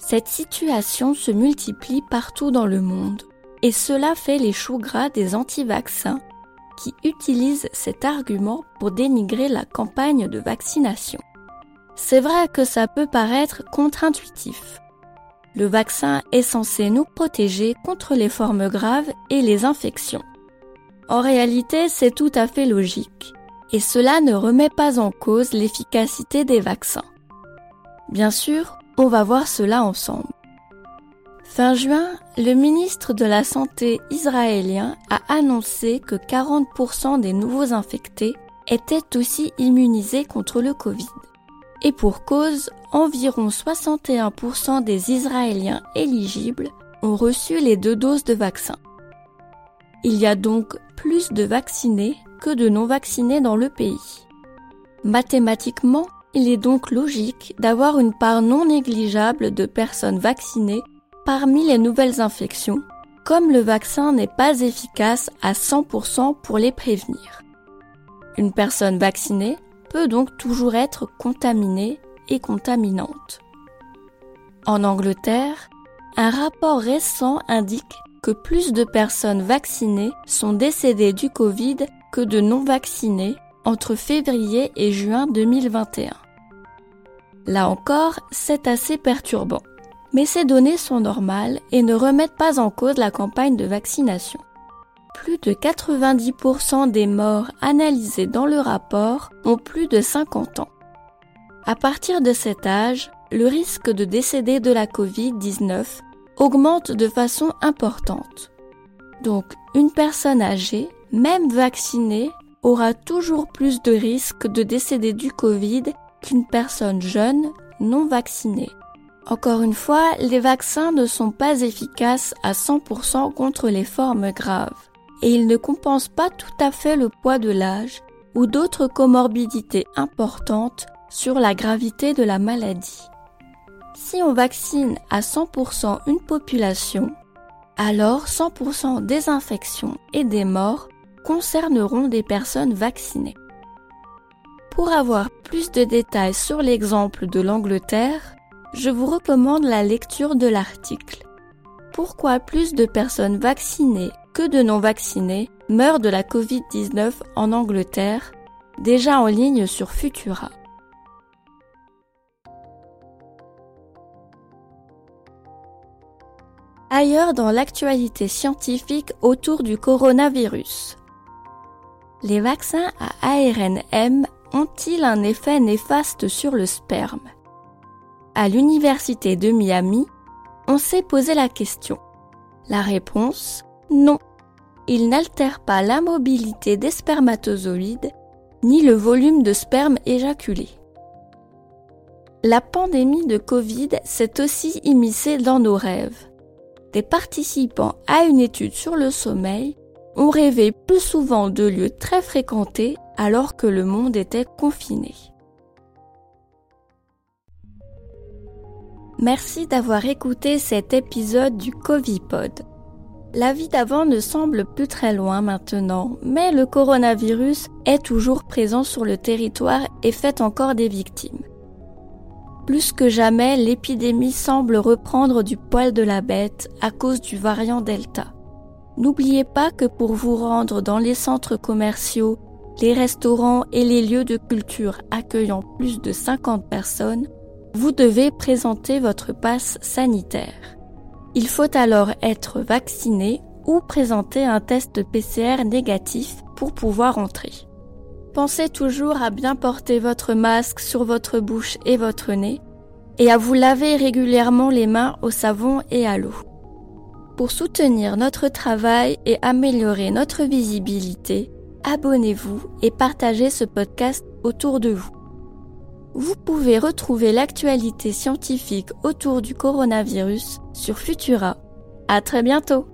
Cette situation se multiplie partout dans le monde et cela fait les choux gras des anti-vaccins qui utilisent cet argument pour dénigrer la campagne de vaccination. C'est vrai que ça peut paraître contre-intuitif. Le vaccin est censé nous protéger contre les formes graves et les infections. En réalité, c'est tout à fait logique, et cela ne remet pas en cause l'efficacité des vaccins. Bien sûr, on va voir cela ensemble. Fin juin, le ministre de la Santé israélien a annoncé que 40% des nouveaux infectés étaient aussi immunisés contre le Covid. Et pour cause, environ 61% des Israéliens éligibles ont reçu les deux doses de vaccin. Il y a donc plus de vaccinés que de non vaccinés dans le pays. Mathématiquement, il est donc logique d'avoir une part non négligeable de personnes vaccinées parmi les nouvelles infections, comme le vaccin n'est pas efficace à 100% pour les prévenir. Une personne vaccinée peut donc toujours être contaminée et contaminante. En Angleterre, un rapport récent indique que plus de personnes vaccinées sont décédées du Covid que de non vaccinées entre février et juin 2021. Là encore, c'est assez perturbant. Mais ces données sont normales et ne remettent pas en cause la campagne de vaccination. Plus de 90% des morts analysés dans le rapport ont plus de 50 ans. À partir de cet âge, le risque de décéder de la Covid-19 augmente de façon importante. Donc, une personne âgée, même vaccinée, aura toujours plus de risques de décéder du Covid qu'une personne jeune non vaccinée. Encore une fois, les vaccins ne sont pas efficaces à 100% contre les formes graves et ils ne compensent pas tout à fait le poids de l'âge ou d'autres comorbidités importantes sur la gravité de la maladie. Si on vaccine à 100% une population, alors 100% des infections et des morts concerneront des personnes vaccinées. Pour avoir plus de détails sur l'exemple de l'Angleterre, je vous recommande la lecture de l'article. Pourquoi plus de personnes vaccinées que de non vaccinées meurent de la Covid-19 en Angleterre, déjà en ligne sur Futura. Ailleurs dans l'actualité scientifique autour du coronavirus. Les vaccins à ARNM ont-ils un effet néfaste sur le sperme? À l'université de Miami, on s'est posé la question. La réponse Non. Ils n'altèrent pas la mobilité des spermatozoïdes ni le volume de sperme éjaculé. La pandémie de Covid s'est aussi immiscée dans nos rêves. Des participants à une étude sur le sommeil ont rêvé plus souvent de lieux très fréquentés alors que le monde était confiné. Merci d'avoir écouté cet épisode du Covipod. La vie d'avant ne semble plus très loin maintenant, mais le coronavirus est toujours présent sur le territoire et fait encore des victimes. Plus que jamais, l'épidémie semble reprendre du poil de la bête à cause du variant Delta. N'oubliez pas que pour vous rendre dans les centres commerciaux, les restaurants et les lieux de culture accueillant plus de 50 personnes, vous devez présenter votre passe sanitaire. Il faut alors être vacciné ou présenter un test PCR négatif pour pouvoir entrer. Pensez toujours à bien porter votre masque sur votre bouche et votre nez et à vous laver régulièrement les mains au savon et à l'eau. Pour soutenir notre travail et améliorer notre visibilité, abonnez-vous et partagez ce podcast autour de vous. Vous pouvez retrouver l'actualité scientifique autour du coronavirus sur Futura. À très bientôt!